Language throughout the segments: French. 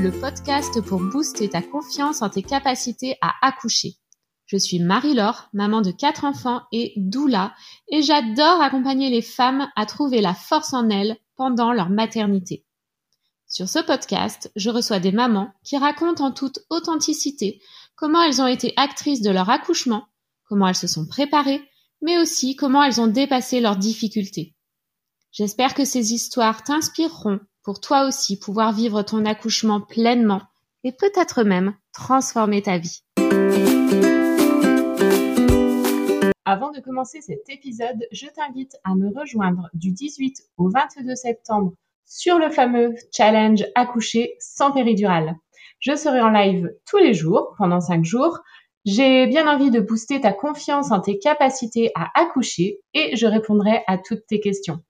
Le podcast pour booster ta confiance en tes capacités à accoucher. Je suis Marie-Laure, maman de quatre enfants et doula, et j'adore accompagner les femmes à trouver la force en elles pendant leur maternité. Sur ce podcast, je reçois des mamans qui racontent en toute authenticité comment elles ont été actrices de leur accouchement, comment elles se sont préparées, mais aussi comment elles ont dépassé leurs difficultés. J'espère que ces histoires t'inspireront pour toi aussi pouvoir vivre ton accouchement pleinement et peut-être même transformer ta vie. Avant de commencer cet épisode, je t'invite à me rejoindre du 18 au 22 septembre sur le fameux challenge accoucher sans péridurale. Je serai en live tous les jours pendant 5 jours. J'ai bien envie de booster ta confiance en tes capacités à accoucher et je répondrai à toutes tes questions.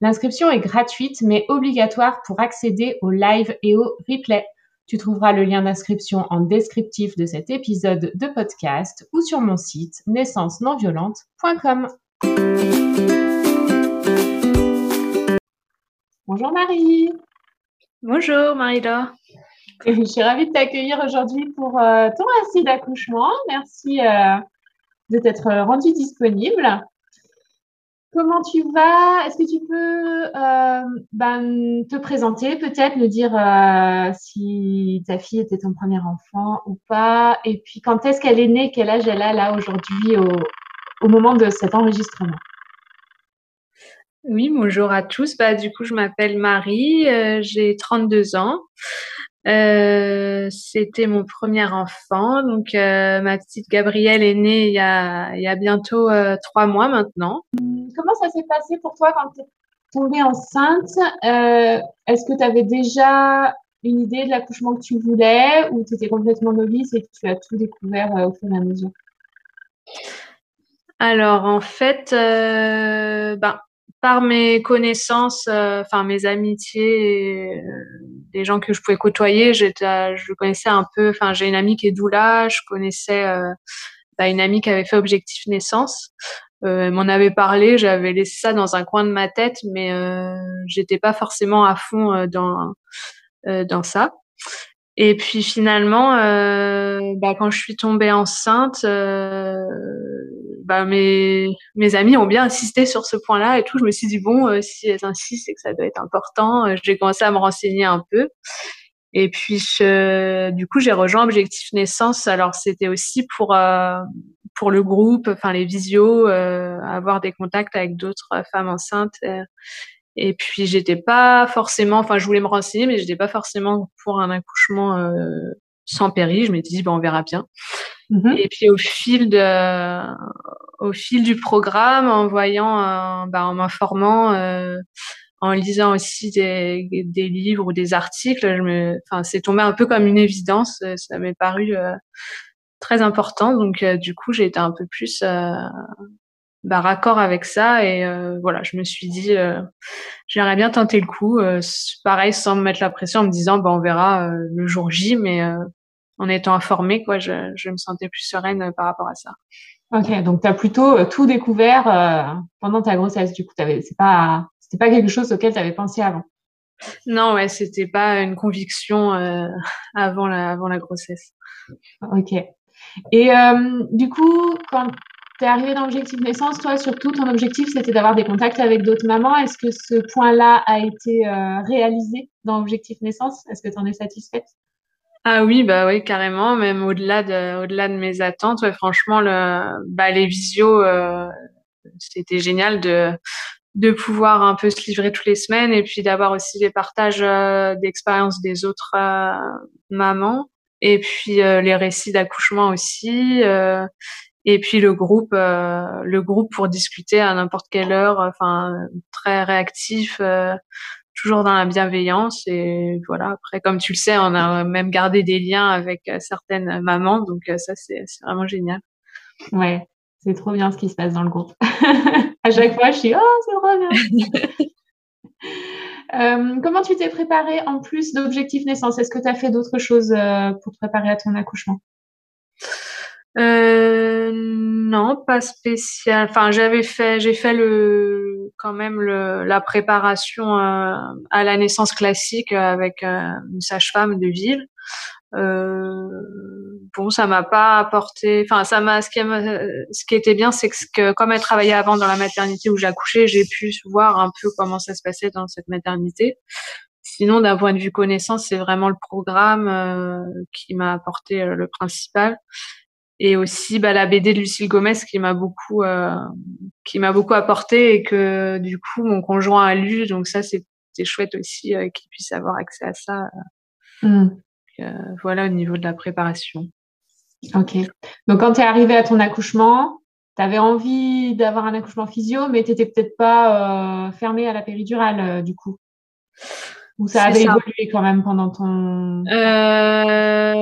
L'inscription est gratuite mais obligatoire pour accéder au live et au replay. Tu trouveras le lien d'inscription en descriptif de cet épisode de podcast ou sur mon site naissance-non-violente.com. Bonjour Marie. Bonjour Marie-Laure. Je suis ravie de t'accueillir aujourd'hui pour euh, ton récit d'accouchement. Merci euh, de t'être rendu disponible. Comment tu vas? Est-ce que tu peux euh, ben, te présenter, peut-être me dire euh, si ta fille était ton premier enfant ou pas? Et puis quand est-ce qu'elle est née? Quel âge elle a là aujourd'hui au, moment de cet enregistrement? Oui, bonjour à tous. Bah, du coup, je m'appelle Marie, euh, j'ai 32 ans. Euh, c'était mon premier enfant. Donc, euh, ma petite Gabrielle est née il y a, il y a bientôt euh, trois mois maintenant. Comment ça s'est passé pour toi quand tu es tombée enceinte? Est-ce que tu avais déjà une idée de l'accouchement que tu voulais ou tu étais complètement novice et que tu as tout découvert au fur et à mesure? Alors, en fait, ben, par mes connaissances, enfin mes amitiés, des gens que je pouvais côtoyer, j'étais, je connaissais un peu. Enfin, j'ai une amie qui est doula, je connaissais euh, bah, une amie qui avait fait Objectif Naissance. Euh, m'en avait parlé, j'avais laissé ça dans un coin de ma tête, mais euh, j'étais pas forcément à fond euh, dans euh, dans ça. Et puis finalement, bah, quand je suis tombée enceinte, bah, mes, mes amis ont bien insisté sur ce point-là et tout. Je me suis dit, bon, euh, si elles insistent, c'est que ça doit être important. Euh, j'ai commencé à me renseigner un peu. Et puis, je, du coup, j'ai rejoint Objectif Naissance. Alors, c'était aussi pour, euh, pour le groupe, enfin, les visios, avoir des contacts avec d'autres femmes enceintes. Et puis, j'étais pas forcément, enfin, je voulais me renseigner, mais j'étais pas forcément pour un accouchement sans péri. Je m'étais dit, bon, on verra bien. Mm-hmm. Et puis au fil de, au fil du programme, en voyant, euh, bah, en m'informant, euh, en lisant aussi des, des, livres ou des articles, je me, enfin, c'est tombé un peu comme une évidence. Euh, ça m'est paru euh, très important. Donc euh, du coup, j'ai été un peu plus bah, raccord avec ça et voilà, je me suis dit, j'aimerais bien tenter le coup. pareil, sans me mettre la pression, en me disant, bah, on verra le jour J, mais en étant informée, quoi, je, je me sentais plus sereine euh, par rapport à ça. Ok, donc tu as plutôt euh, tout découvert euh, pendant ta grossesse. Du coup, c'est pas c'était pas quelque chose auquel tu avais pensé avant. Non, ouais, c'était pas une conviction euh, avant la avant la grossesse. Ok. Et euh, du coup, quand tu es arrivée dans l'objectif naissance, toi, surtout, ton objectif, c'était d'avoir des contacts avec d'autres mamans. Est-ce que ce point-là a été réalisé dans l'objectif naissance? Est-ce que tu en es satisfaite? Ah oui, bah oui, carrément, même au-delà de, au-delà de mes attentes. Ouais, franchement, le, bah, les visios, euh, c'était génial de, de pouvoir un peu se livrer toutes les semaines et puis d'avoir aussi les partages euh, d'expériences des autres euh, mamans et puis euh, les récits d'accouchement aussi et puis le groupe le groupe pour discuter à n'importe quelle heure enfin très réactif toujours dans la bienveillance et voilà. Après comme tu le sais on a même gardé des liens avec euh, certaines mamans donc euh, ça c'est vraiment génial. Ouais c'est trop bien ce qui se passe dans le groupe. À chaque fois je suis oh c'est trop bien euh, comment tu t'es préparée en plus d'objectif naissance? Est-ce que tu as fait d'autres choses euh, pour te préparer à ton accouchement euh, Non, pas spécial. Enfin, j'avais fait, j'ai fait le quand même la préparation euh, à la naissance classique avec euh, une sage-femme de ville. Euh, bon, ça m'a pas apporté. Enfin, ça m'a. Ce qui, ce qui était bien, c'est que, comme elle travaillait avant dans la maternité où j'accouchais, j'ai pu voir un peu comment ça se passait dans cette maternité. Sinon, d'un point de vue connaissance, c'est vraiment le programme qui m'a apporté le principal. Et aussi bah, la BD de Lucille Gomez qui m'a beaucoup, euh, qui m'a beaucoup apporté et que du coup mon conjoint a lu. Donc ça, c'était chouette aussi qu'il puisse avoir accès à ça. Mmh. voilà au niveau de la préparation. Ok. Donc quand tu es arrivée à ton accouchement, tu avais envie d'avoir un accouchement physio, mais tu n'étais peut-être pas fermée à la péridurale du coup? Ou ça avait évolué quand même pendant ton... Euh,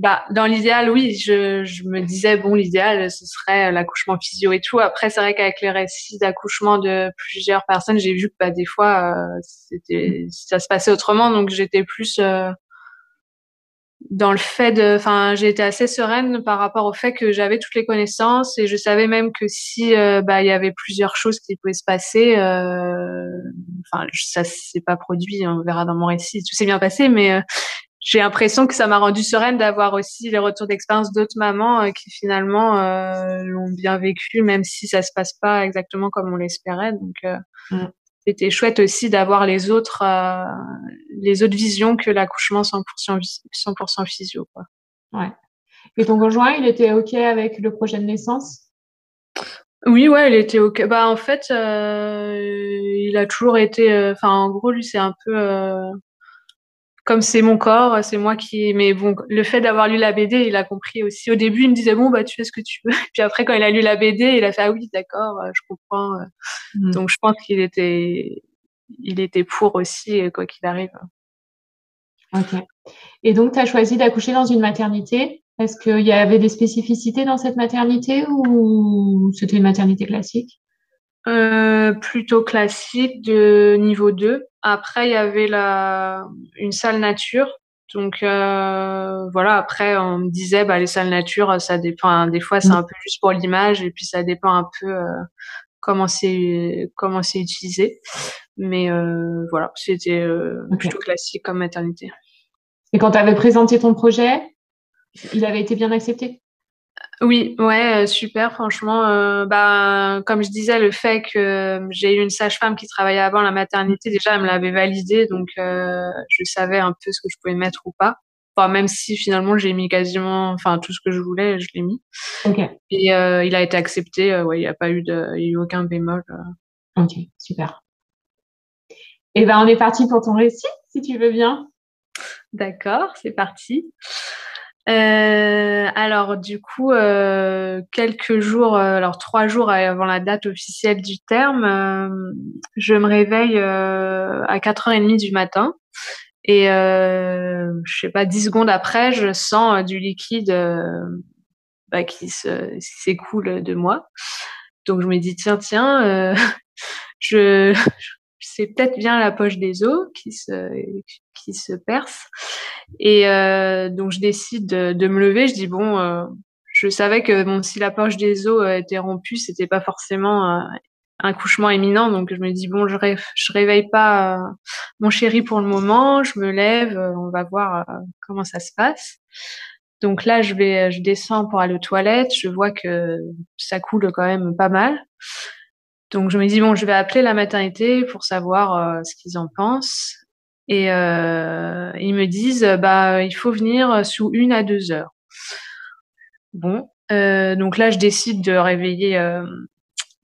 bah, dans l'idéal, oui. Je, je me disais, bon, l'idéal, ce serait l'accouchement physio et tout. Après, c'est vrai qu'avec les récits d'accouchement de plusieurs personnes, j'ai vu que bah, des fois, euh, c'était, ça se passait autrement. Donc, j'étais plus... Euh, dans le fait de, enfin, j'ai été assez sereine par rapport au fait que j'avais toutes les connaissances et je savais même que si, euh, bah, il y avait plusieurs choses qui pouvaient se passer, euh, enfin, ça s'est pas produit, on verra dans mon récit, tout s'est bien passé, mais euh, j'ai l'impression que ça m'a rendu sereine d'avoir aussi les retours d'expérience d'autres mamans qui finalement l'ont bien vécu, même si ça se passe pas exactement comme on l'espérait. Donc, mm c'était chouette aussi d'avoir les autres euh, les autres visions que l'accouchement 100% 100% physio quoi. Ouais. Et ton conjoint, il était OK avec le projet de naissance? Oui, ouais, il était OK. Bah en fait, euh, il a toujours été euh, enfin en gros lui c'est un peu comme c'est mon corps, c'est moi qui. Mais bon, le fait d'avoir lu la BD, il a compris aussi. Au début, il me disait bon bah tu fais ce que tu veux. Puis après, quand il a lu la BD, il a fait ah oui d'accord, euh, je comprends. Euh. Mmh. Donc je pense qu'il était, il était pour aussi quoi qu'il arrive. Ok. Et donc tu as choisi d'accoucher dans une maternité? Est-ce qu'il y avait des spécificités dans cette maternité ou c'était une maternité classique? Euh, plutôt classique de niveau 2. Après, il y avait la, une salle nature. Donc euh, voilà, après on me disait bah les salles nature, ça dépend. Des fois c'est un peu juste pour l'image et puis ça dépend un peu euh, comment c'est comment c'est utilisé. Mais voilà, c'était plutôt classique comme maternité. Et quand tu avais présenté ton projet, il avait été bien accepté? Oui, ouais, euh, super, franchement. Euh, bah, comme je disais, le fait que j'ai eu une sage-femme qui travaillait avant la maternité, déjà, elle me l'avait validé, donc euh, je savais un peu ce que je pouvais mettre ou pas. Enfin, même si finalement j'ai mis quasiment, enfin tout ce que je voulais, je l'ai mis. Et euh, il a été accepté. Euh, ouais, il n'y a pas eu de, il y a eu aucun bémol. Ok, super. Et eh ben, on est parti pour ton récit, si tu veux bien. D'accord, c'est parti. Euh, alors du coup, euh, quelques jours, euh, alors trois jours avant la date officielle du terme, euh, je me réveille euh, à 4h30 du matin et je sais pas, 10 secondes après, je sens du liquide bah, qui s'écoule de moi. Donc je me dis tiens tiens, je c'est peut-être bien la poche des os qui se qui se perce. Et euh, donc je décide de, me lever. Je dis bon euh, je savais que si la poche des os euh, était rompue c'était pas forcément un couchement imminent. Donc je me dis bon je rêve, je réveille pas mon chéri pour le moment. Je me lève on va voir comment ça se passe. Donc là je vais je descends pour aller aux toilettes. Je vois que ça coule quand même pas mal donc je me dis bon, je vais appeler la maternité pour savoir euh, ce qu'ils en pensent. Et euh, ils me disent bah il faut venir sous une à deux heures. Bon, euh, donc là je décide de réveiller euh,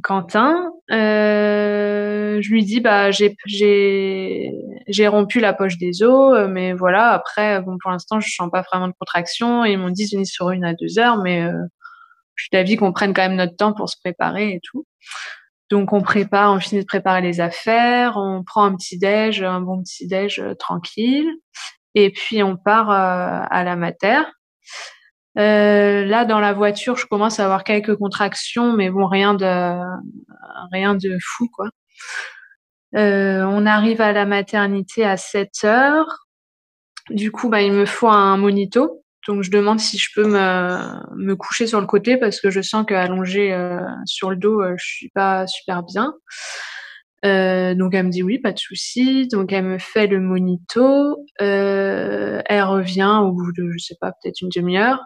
Quentin. Euh, je lui dis bah j'ai rompu la poche des os, mais voilà après bon pour l'instant je sens pas vraiment de contraction. Ils m'ont dit venir sur une à deux heures, mais je suis d'avis qu'on prenne quand même notre temps pour se préparer et tout. Donc on prépare, on finit de préparer les affaires, on prend un petit déj, un bon petit déj euh, tranquille, et puis on part euh, à la mater. Euh, là dans la voiture, je commence à avoir quelques contractions, mais bon rien de rien de fou quoi. on arrive à la maternité à 7 heures. Du coup, bah, il me faut un monito Donc je demande si je peux me, me coucher sur le côté parce que je sens qu'allongée euh, sur le dos, euh, je suis pas super bien. Euh, donc elle me dit oui, pas de souci. Donc elle me fait le monito. Euh, elle revient au bout de, je sais pas, peut-être une demi-heure.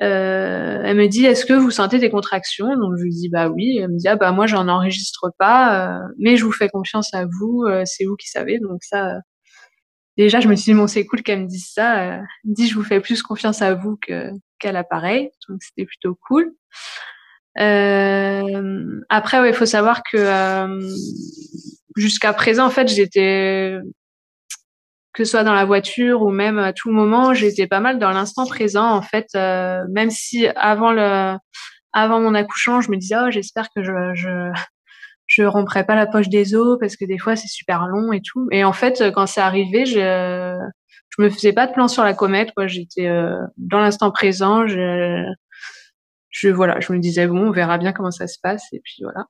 Euh, elle me dit est-ce que vous sentez des contractions? Donc je lui dis bah oui. Elle me dit ah bah moi j'en enregistre pas, euh, mais je vous fais confiance à vous. C'est vous qui savez. Donc ça, déjà je me suis dit bon c'est cool qu'elle me dise ça. elle me dit je vous fais plus confiance à vous que qu'à l'appareil. Donc c'était plutôt cool. Euh, après, il faut savoir que euh, jusqu'à présent, en fait, j'étais que ce soit dans la voiture ou même à tout moment, j'étais pas mal dans l'instant présent. En fait, euh, même si avant le, avant mon accouchement, je me disais oh j'espère que je, je je romprai pas la poche des os parce que des fois c'est super long et tout. Et en fait, quand c'est arrivé, je je me faisais pas de plan sur la comète. Quoi, j'étais dans l'instant présent. Je je voilà, je me disais bon, on verra bien comment ça se passe et puis voilà.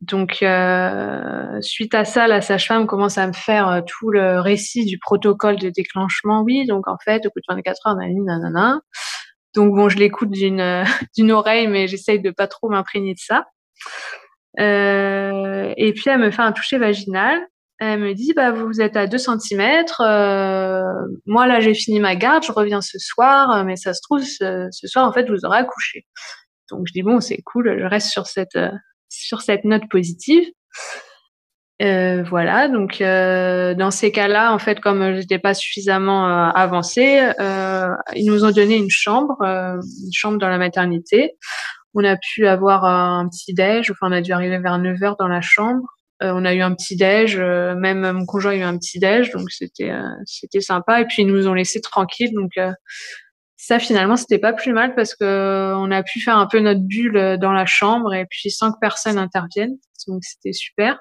Donc euh, suite à ça, la sage-femme commence à me faire euh, tout le récit du protocole de déclenchement. Oui, donc en fait, au bout de 24 heures, nanana, nanana. Donc bon, je l'écoute d'une d'une oreille, mais j'essaye de pas trop m'imprégner de ça. Euh, et puis elle me fait un toucher vaginal. Elle me dit, bah, vous êtes à 2 cm. Euh, moi, là, j'ai fini ma garde, je reviens ce soir, mais ça se trouve, ce, soir, en fait, je vous aurai accouché. Donc, je dis, bon, c'est cool, je reste sur cette, euh, sur cette note positive. Euh, voilà, donc euh, dans ces cas-là, en fait, comme j'étais pas suffisamment euh, avancée, ils nous ont donné une chambre, une chambre dans la maternité. On a pu avoir un petit déj, enfin on a dû arriver vers 9 heures dans la chambre. Euh, on a eu un petit déj, euh, même mon conjoint a eu un petit déj, donc c'était euh, c'était sympa. Et puis ils nous ont laissé tranquilles, donc ça finalement c'était pas plus mal parce que on a pu faire un peu notre bulle dans la chambre et puis sans que personne intervienne, donc c'était super.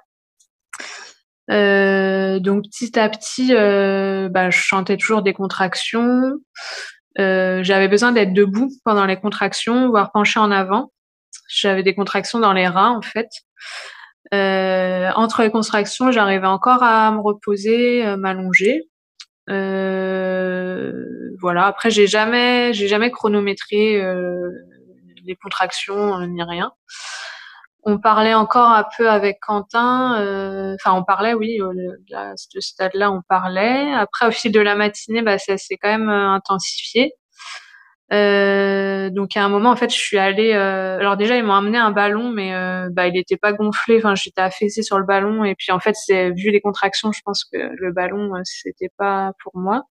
Euh, donc petit à petit, euh, bah, je chantais toujours des contractions. Euh, j'avais besoin d'être debout pendant les contractions, voire pencher en avant. J'avais des contractions dans les reins en fait. Euh, entre les contractions, j'arrivais encore à me reposer, euh, m'allonger. Voilà. Après, j'ai jamais, j'ai jamais chronométré les contractions ni rien. On parlait encore un peu avec Quentin. Enfin, on parlait, oui, à ce stade-là, on parlait. Après, au fil de la matinée, bah, ça s'est quand même intensifié. Euh, donc à un moment en fait je suis allée euh, alors déjà ils m'ont amené un ballon mais euh, bah il était pas gonflé enfin j'étais affaissée sur le ballon et puis en fait c'est vu les contractions je pense que le ballon euh, c'était pas pour moi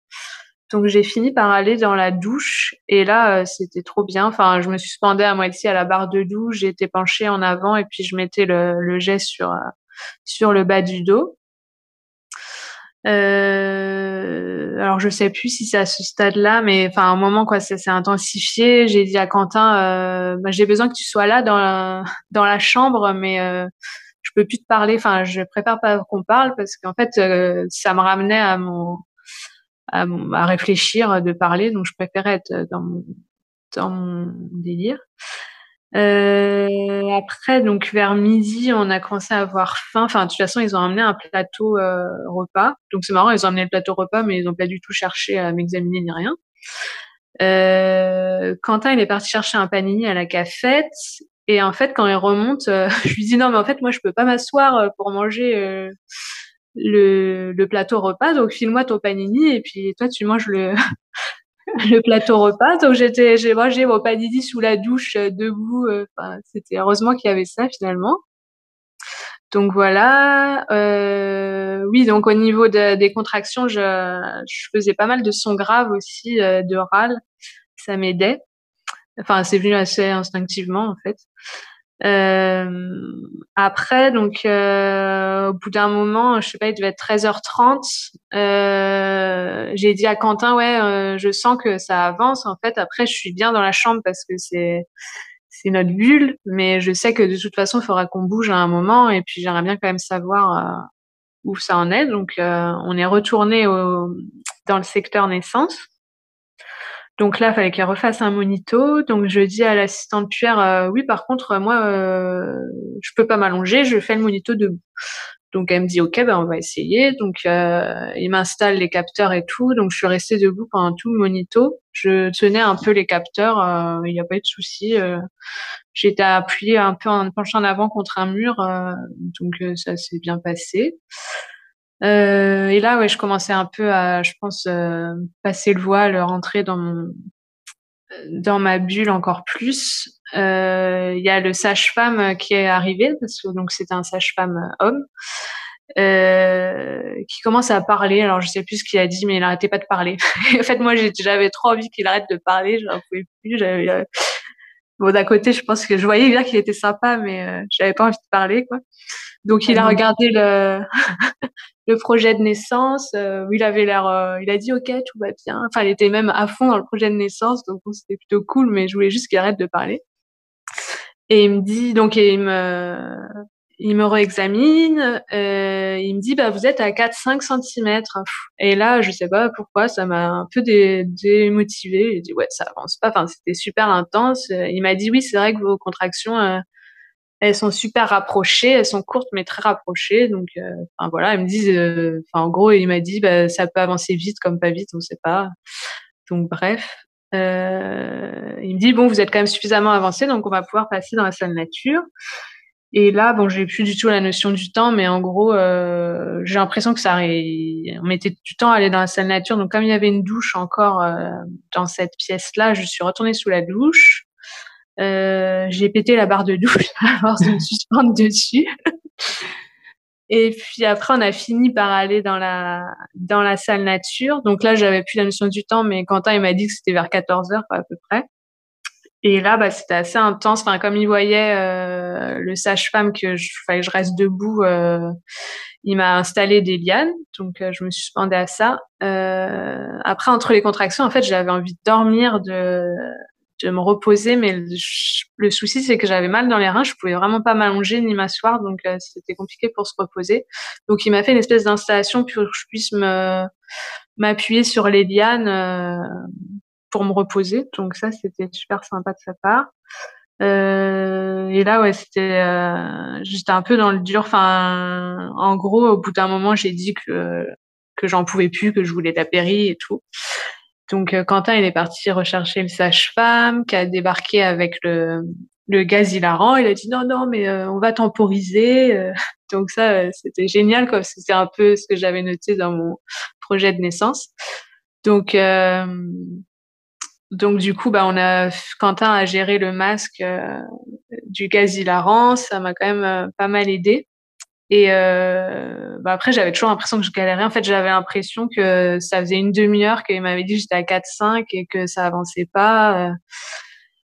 donc j'ai fini par aller dans la douche et là c'était trop bien enfin je me suspendais à moitié à la barre de douche j'étais penchée en avant et puis je mettais le, le geste sur sur le bas du dos euh, alors je sais plus si c'est à ce stade-là, mais enfin à un moment quoi, ça s'est intensifié. J'ai dit à Quentin, euh, bah, j'ai besoin que tu sois là dans la, dans la chambre, mais euh, je peux plus te parler. Enfin, je préfère pas qu'on parle parce qu'en fait, euh, ça me ramenait à mon, à à réfléchir de parler, donc je préférais être dans mon, dans mon délire. Euh, après, donc vers midi, on a commencé à avoir faim. Enfin, de toute façon, ils ont amené un plateau euh, repas. Donc c'est marrant, ils ont amené le plateau repas, mais ils n'ont pas du tout cherché à m'examiner ni rien. Euh, Quentin, il est parti chercher un panini à la cafette. Et en fait, quand il remonte, euh, je lui dis non, mais en fait, moi, je peux pas m'asseoir euh, pour manger euh, le, plateau repas. Donc file-moi ton panini et puis toi, tu manges le le plateau repas. Donc j'étais, j'ai mangé mon panini sous la douche euh, debout. Euh, c'était heureusement qu'il y avait ça finalement. Donc voilà. Euh, oui, donc au niveau de, des contractions, je, faisais pas mal de sons graves aussi, de râle. Ça m'aidait. Enfin, c'est venu assez instinctivement en fait. Euh, après, donc, euh, au bout d'un moment, je sais pas, il devait être 13h30. Euh, j'ai dit à Quentin, ouais, euh, je sens que ça avance. En fait, après, je suis bien dans la chambre parce que c'est c'est notre bulle, mais je sais que de toute façon, il faudra qu'on bouge à un moment. Et puis, j'aimerais bien quand même savoir euh, où ça en est. Donc, euh, on est retourné au, dans le secteur naissance. Donc là, il fallait qu'elle refasse un monito. Donc je dis à l'assistante puère, euh, oui, par contre, moi, euh, je peux pas m'allonger, je fais le monito debout. Donc elle me dit ok, ben on va essayer. Donc euh, il m'installe les capteurs et tout. Donc je suis restée debout pendant tout le monito. Je tenais un peu les capteurs, euh, il n'y a pas eu de souci. Euh, J'étais appuyée un peu en penchant en avant contre un mur, euh, donc ça s'est bien passé. Et là, ouais, je commençais un peu à, je pense, passer le voile, rentrer dans mon dans ma bulle encore plus. Euh, il y a le sage-femme qui est arrivé parce que donc c'était un sage-femme homme euh, qui commence à parler. Alors je sais plus ce qu'il a dit, mais il n'arrêtait pas de parler. en fait, moi j'avais trop envie qu'il arrête de parler. Je n'en pouvais plus. Euh, bon, d'un côté, je pense que je voyais bien qu'il était sympa, mais euh, j'avais pas envie de parler, quoi. Donc il a regardé le le projet de naissance euh, il avait l'air, euh, il a dit ok tout va bien. Enfin, il était même à fond dans le projet de naissance, donc c'était plutôt cool. Mais je voulais juste qu'il arrête de parler. Et il me dit donc il me il me réexamine, euh, il me dit bah vous êtes à 4-5 cm. Et là je sais pas pourquoi ça m'a un peu dé démotivé. Il dit ouais ça avance pas. Enfin c'était super intense. Il m'a dit oui c'est vrai que vos contractions euh, elles sont super rapprochées, elles sont courtes mais très rapprochées. Donc, euh, enfin voilà, elles me disent, euh, enfin en gros, il m'a dit, bah, ça peut avancer vite comme pas vite, on sait pas. Donc bref, euh, il me dit bon, vous êtes quand même suffisamment avancé, donc on va pouvoir passer dans la salle nature. Et là, bon, j'ai plus du tout la notion du temps, mais en gros, euh, j'ai l'impression que ça, on mettait du temps à aller dans la salle nature. Donc comme il y avait une douche encore dans cette pièce-là, je suis retournée sous la douche. Euh, j'ai pété la barre de douche à force de me suspendre dessus. Et puis après, on a fini par aller dans la dans la salle nature. Donc là, j'avais plus la notion du temps, mais Quentin il m'a dit que c'était vers 14 heures à peu près. Et là, bah, c'était assez intense. Enfin, comme il voyait euh, le sage-femme que je que je reste debout, euh, il m'a installé des lianes, donc euh, je me suspendais à ça. Euh, après, entre les contractions, en fait, j'avais envie de dormir, de de me reposer, mais le, souci c'est que j'avais mal dans les reins, je pouvais vraiment pas m'allonger ni m'asseoir, donc euh, c'était compliqué pour se reposer. Donc il m'a fait une espèce d'installation pour que je puisse me m'appuyer sur les lianes euh, pour me reposer. Donc ça c'était super sympa de sa part. Euh, et là ouais c'était euh, j'étais un peu dans le dur. Enfin en gros au bout d'un moment j'ai dit que que j'en pouvais plus, que je voulais la péri et tout. Donc euh, Quentin, il est parti rechercher le sage-femme qui a débarqué avec le, le gaz hilarant. Il a dit non, non, mais euh, on va temporiser. Euh. Donc ça, c'était génial, quoi, c'était un peu ce que j'avais noté dans mon projet de naissance. Donc, donc du coup, bah, on a Quentin a géré le masque du gaz hilarant. Ça m'a quand même pas mal aidé. Et euh, bah après, j'avais toujours l'impression que je galérais. En fait, j'avais l'impression que ça faisait une demi-heure qu'il m'avait dit que j'étais à 4-5 et que ça avançait pas. Euh.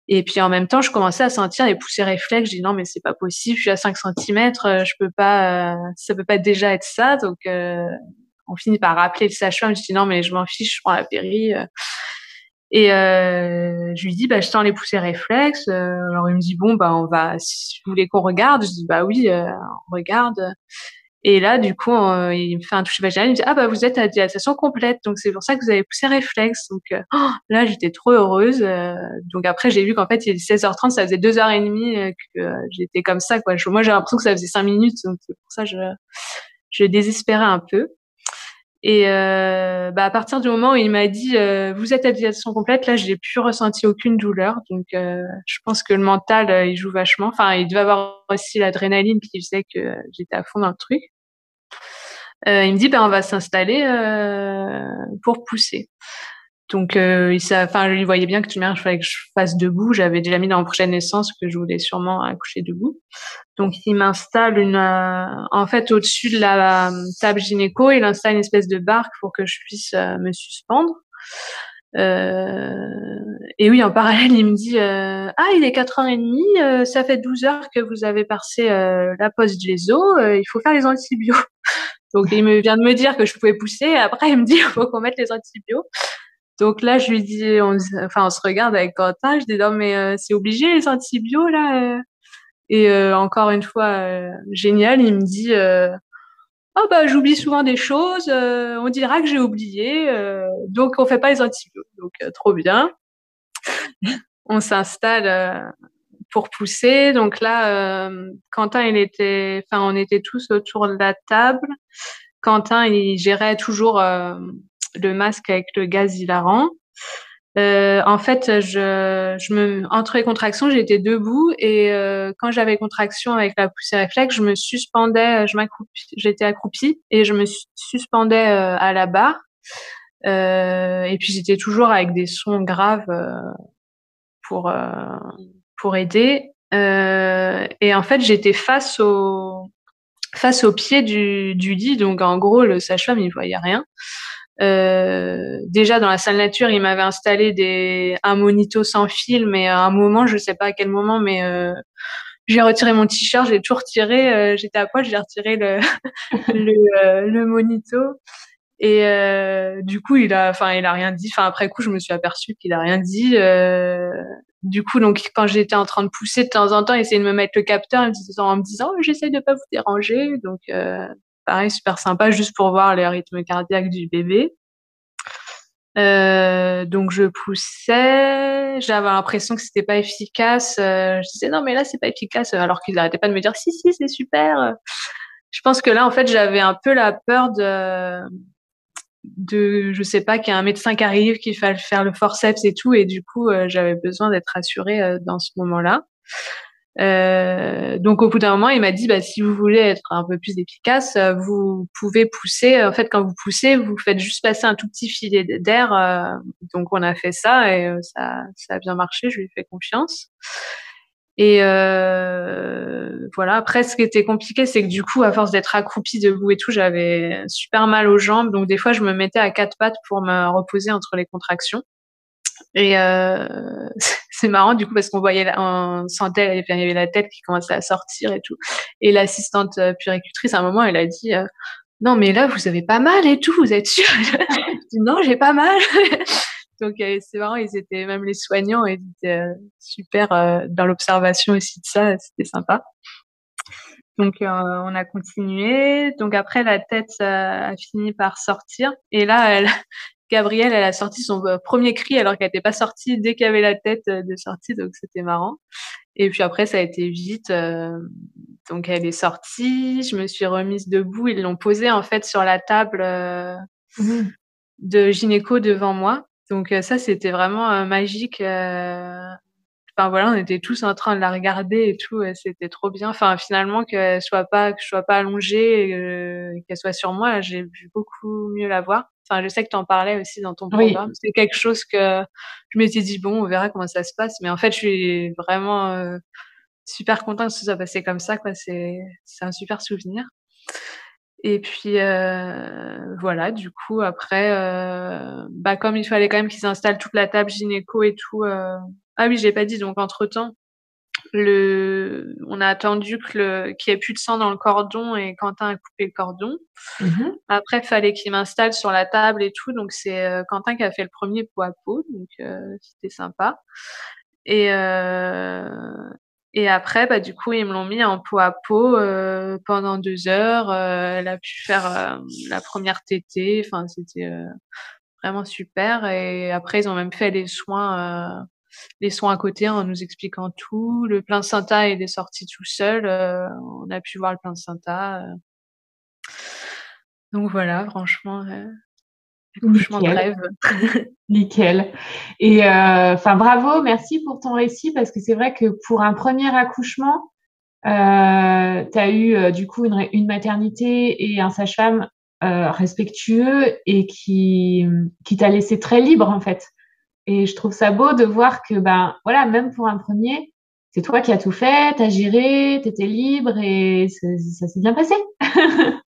Et puis en même temps, je commençais à sentir les poussées réflexes. Je dis non, mais c'est pas possible. Je suis à 5 cm. Je peux pas. ça peut pas déjà être ça. Donc, euh, on finit par rappeler le sage-femme. Je dis non, mais je m'en fiche. Je prends la péri. Et euh, je lui dis, bah, je tends les poussées réflexes. Euh, alors il me dit, bon, bah, on va, si vous voulez qu'on regarde, je dis, bah oui, euh, on regarde. Et là, du coup, il me fait un toucher vaginal. Il me dit, ah bah vous êtes à dilatation complète, donc c'est pour ça que vous avez poussé réflexe. Donc oh, là, j'étais trop heureuse. donc après, j'ai vu qu'en fait, il est 16h30, ça faisait deux heures et demie que j'étais comme ça. Quoi. moi, j'ai l'impression que ça faisait cinq minutes, donc c'est pour ça que je, je désespérais un peu. Et euh, bah à partir du moment où il m'a dit euh, vous êtes à dilatation complète, là j'ai plus ressenti aucune douleur. Donc euh, je pense que le mental euh, il joue vachement. Enfin il devait avoir aussi l'adrénaline qui faisait que j'étais à fond dans le truc. il me dit ben on va s'installer pour pousser. Donc, euh, il enfin, je voyais bien que tu il fallait que je fasse debout. J'avais déjà mis dans mon prochaine naissance que je voulais sûrement accoucher debout. Donc, il m'installe une, euh, en fait, au-dessus de la euh, table gynéco, il installe une espèce de barque pour que je puisse euh, me suspendre. et oui, en parallèle, il me dit ah, il est 4h30, ça fait 12 heures que vous avez passé la pause de les il faut faire les antibiotiques. Donc, il me vient de me dire que je pouvais pousser. Après, il me dit il faut qu'on mette les antibiotiques. Donc là, je lui dis, on, enfin, on se regarde avec Quentin, je dis non mais euh, c'est obligé les antibiotiques là. Euh. Et euh, encore une fois, génial, il me dit, oh bah j'oublie souvent des choses, on dira que j'ai oublié, donc on fait pas les antibiotiques. Donc trop bien. on s'installe pour pousser. Donc là, Quentin, il était, enfin, on était tous autour de la table. Quentin, il gérait toujours le masque avec le gaz hilarant. Euh, en fait, je, me, entre les contractions, j'étais debout et euh, quand j'avais contraction avec la poussée réflexe, je me suspendais, je j'étais accroupie et je me suspendais euh, à la barre. Euh, et puis j'étais toujours avec des sons graves pour pour aider. et en fait, j'étais face au face au pied du, du lit, donc en gros, le sage-femme il voyait rien. Euh, déjà dans la salle nature, il m'avait installé des un monito sans fil, mais à un moment, je sais pas à quel moment, mais euh, j'ai retiré mon t-shirt, j'ai tout retiré, euh, j'étais à poil, j'ai retiré le le, euh, le, monito et euh, du coup il a, enfin il a rien dit. Enfin après coup, je me suis aperçue qu'il a rien dit. du coup donc quand j'étais en train de pousser de temps en temps, il essayait de me mettre le capteur en me disant, oh, j'essaie de pas vous déranger, donc pareil, super sympa, juste pour voir les rythmes cardiaques du bébé. Euh, donc je poussais, j'avais l'impression que c'était pas efficace. Euh, je disais non mais là c'est pas efficace, alors qu'ils n'arrêtaient pas de me dire si si c'est super. Je pense que là en fait j'avais un peu la peur de de je sais pas qu'il y a un médecin qui arrive, qu'il faille faire le forceps et tout, et du coup euh, j'avais besoin d'être rassurée dans ce moment-là. Euh, donc au bout d'un moment, il m'a dit bah, si vous voulez être un peu plus efficace, euh, vous pouvez pousser. En fait, quand vous poussez, vous faites juste passer un tout petit filet d'air. Euh, donc on a fait ça et ça, ça a bien marché. Je lui ai fait confiance. Et voilà. Après, ce qui était compliqué, c'est que du coup, à force d'être accroupie debout et tout, j'avais super mal aux jambes. Donc des fois, je me mettais à quatre pattes pour me reposer entre les contractions. Et euh, c'est marrant du coup parce qu'on voyait, on sentait, il y avait la tête qui commençait à sortir et tout. Et l'assistante euh, puricultrice, à un moment, elle a dit euh, non mais là vous avez pas mal et tout, vous êtes sûr Non, j'ai pas mal. Donc c'est marrant, ils étaient même les soignants, ils étaient super dans l'observation aussi de ça, c'était sympa. Donc on a continué. Donc après la tête a fini par sortir et là elle, Gabrielle, elle a sorti son euh, premier cri alors qu'elle n'était pas sortie dès qu'il y avait la tête euh, de sortie, donc c'était marrant. Et puis après, ça a été vite. Euh, donc elle est sortie, je me suis remise debout. Ils l'ont posée en fait sur la table mmh. de gynéco devant moi. Donc ça, c'était vraiment magique. Enfin voilà, on était tous en train de la regarder et tout. C'était trop bien. Enfin finalement qu'elle soit pas, que je sois pas allongée, qu'elle soit sur moi, j'ai vu beaucoup mieux la voir. Enfin, je sais que tu en parlais aussi dans ton programme. C'est quelque chose que je m'étais dit, bon, on verra comment ça se passe. Mais en fait, je suis vraiment euh, super contente que ça soit passé comme ça. Quoi. C'est, c'est un super souvenir. Et puis, euh, voilà, du coup, après, euh, bah, comme il fallait quand même qu'ils installent toute la table gynéco et tout. Euh... Ah oui, j'ai pas dit. Donc, entre-temps, le, on a attendu le, qu'il n'y ait plus de sang dans le cordon et Quentin a coupé le cordon. Mmh Après, il fallait qu'il m'installe sur la table et tout. Donc, c'est euh, Quentin qui a fait le premier pot à pot. Donc, euh, c'était sympa. Et, euh, et après, bah, du coup, ils me l'ont mis en pot à pot euh, pendant deux heures. Euh, elle a pu faire la première tétée. Enfin, c'était vraiment super. Et après, ils ont même fait les soins les soins à côté en nous expliquant tout. Le plein Santa est sorti tout seul. Euh, on a pu voir le plein Santa. Euh. Donc voilà, franchement, euh, accouchement de rêve. Nickel. Et enfin, bravo, merci pour ton récit parce que c'est vrai que pour un premier accouchement, tu as eu du coup une, une, maternité et un sage-femme respectueux et qui, qui t'a laissé très libre en fait. Et je trouve ça beau de voir que, ben, voilà, même pour un premier, c'est toi qui as tout fait, t'as géré, t'étais libre et ça, s'est bien passé.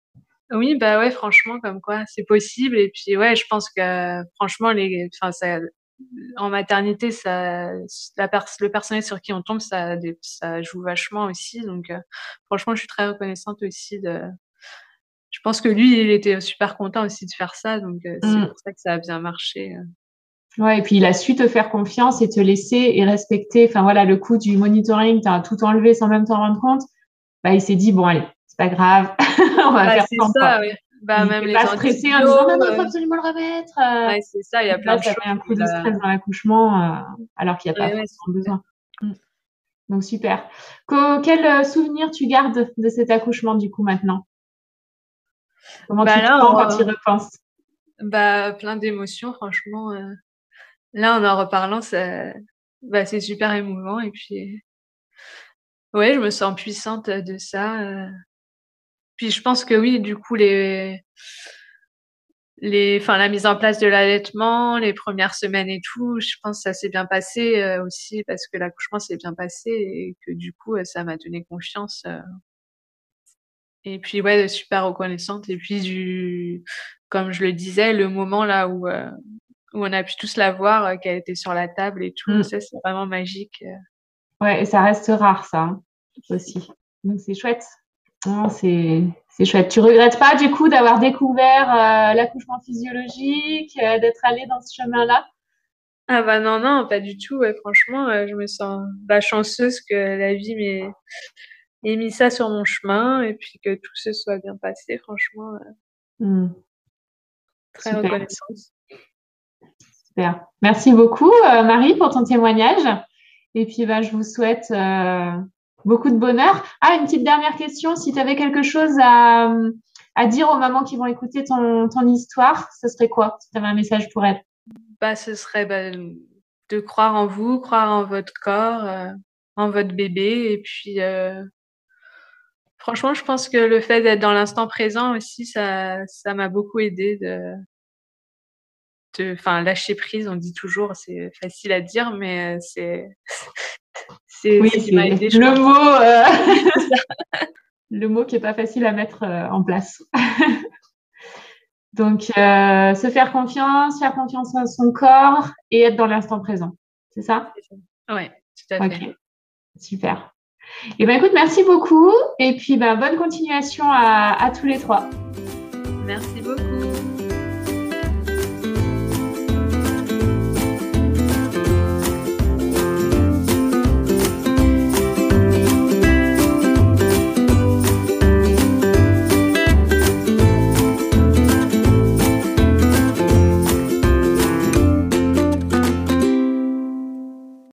oui, bah ouais, franchement, comme quoi, c'est possible. Et puis, ouais, je pense que, franchement, les, enfin, ça, en maternité, ça, la le personnel sur qui on tombe, ça, ça joue vachement aussi. Donc, euh, franchement, je suis très reconnaissante aussi de, je pense que lui, il était super content aussi de faire ça. Donc, euh, c'est mmh. pour ça que ça a bien marché. Euh. Ouais, et puis il a su te faire confiance et te laisser et respecter. Enfin voilà, le coup du monitoring, tu as tout enlevé sans même t'en rendre compte. Bah, il s'est dit bon allez, c'est pas grave, on va bah, faire ça. Oui. Bah, il même les pas stressé en disant non, non, faut absolument le remettre. Euh. Ouais, c'est ça, il y a plein de choses. Ça fait un coup de stress dans l'accouchement, euh, alors qu'il n'y a pas forcément besoin. Mm. Donc super. quel souvenir tu gardes de cet accouchement du coup maintenant? Comment bah tu te sens quand tu y repenses Bah plein d'émotions, franchement. Là, en en reparlant, bah, c'est super émouvant. Et puis, ouais, je me sens puissante de ça. Puis je pense que oui, du coup, les, les, la mise en place de l'allaitement, les premières semaines et tout, je pense que ça s'est bien passé aussi parce que l'accouchement s'est bien passé et que du coup, ça m'a donné confiance. Et puis, ouais, super reconnaissante. Et puis, comme je le disais, le moment là où, où on a pu tous la voir, euh, qu'elle était sur la table et tout. Mmh. Ça, c'est vraiment magique. Euh. Ouais, et ça reste rare, ça hein, aussi. Donc, c'est chouette. c'est, c'est chouette. Tu regrettes pas, du coup, d'avoir découvert euh, l'accouchement physiologique, d'être allé dans ce chemin-là? Ah, bah non, non, pas du tout. Ouais, franchement, je me sens bah, chanceuse que la vie m'ait, mis ça sur mon chemin et puis que tout se soit bien passé, franchement. Mmh. Très Merci beaucoup, euh, Marie, pour ton témoignage. Et puis, bah, je vous souhaite euh, beaucoup de bonheur. Ah, une petite dernière question. Si tu avais quelque chose à, dire aux mamans qui vont écouter ton, histoire, ce serait quoi? Si tu avais un message pour elles bah, Ce serait bah, de croire en vous, croire en votre corps, euh, en votre bébé. Et puis, franchement, je pense que le fait d'être dans l'instant présent aussi, ça m'a beaucoup aidé enfin, lâcher prise, on dit toujours, c'est facile à dire, mais euh, c'est, c'est oui, le mot, euh, le mot qui est pas facile à mettre euh, en place. Donc, se faire confiance, faire confiance à son corps et être dans l'instant présent. C'est ça? Oui, tout à fait. Super. Et eh ben écoute, merci beaucoup. Et puis, ben, bonne continuation à, à tous les trois. Merci beaucoup.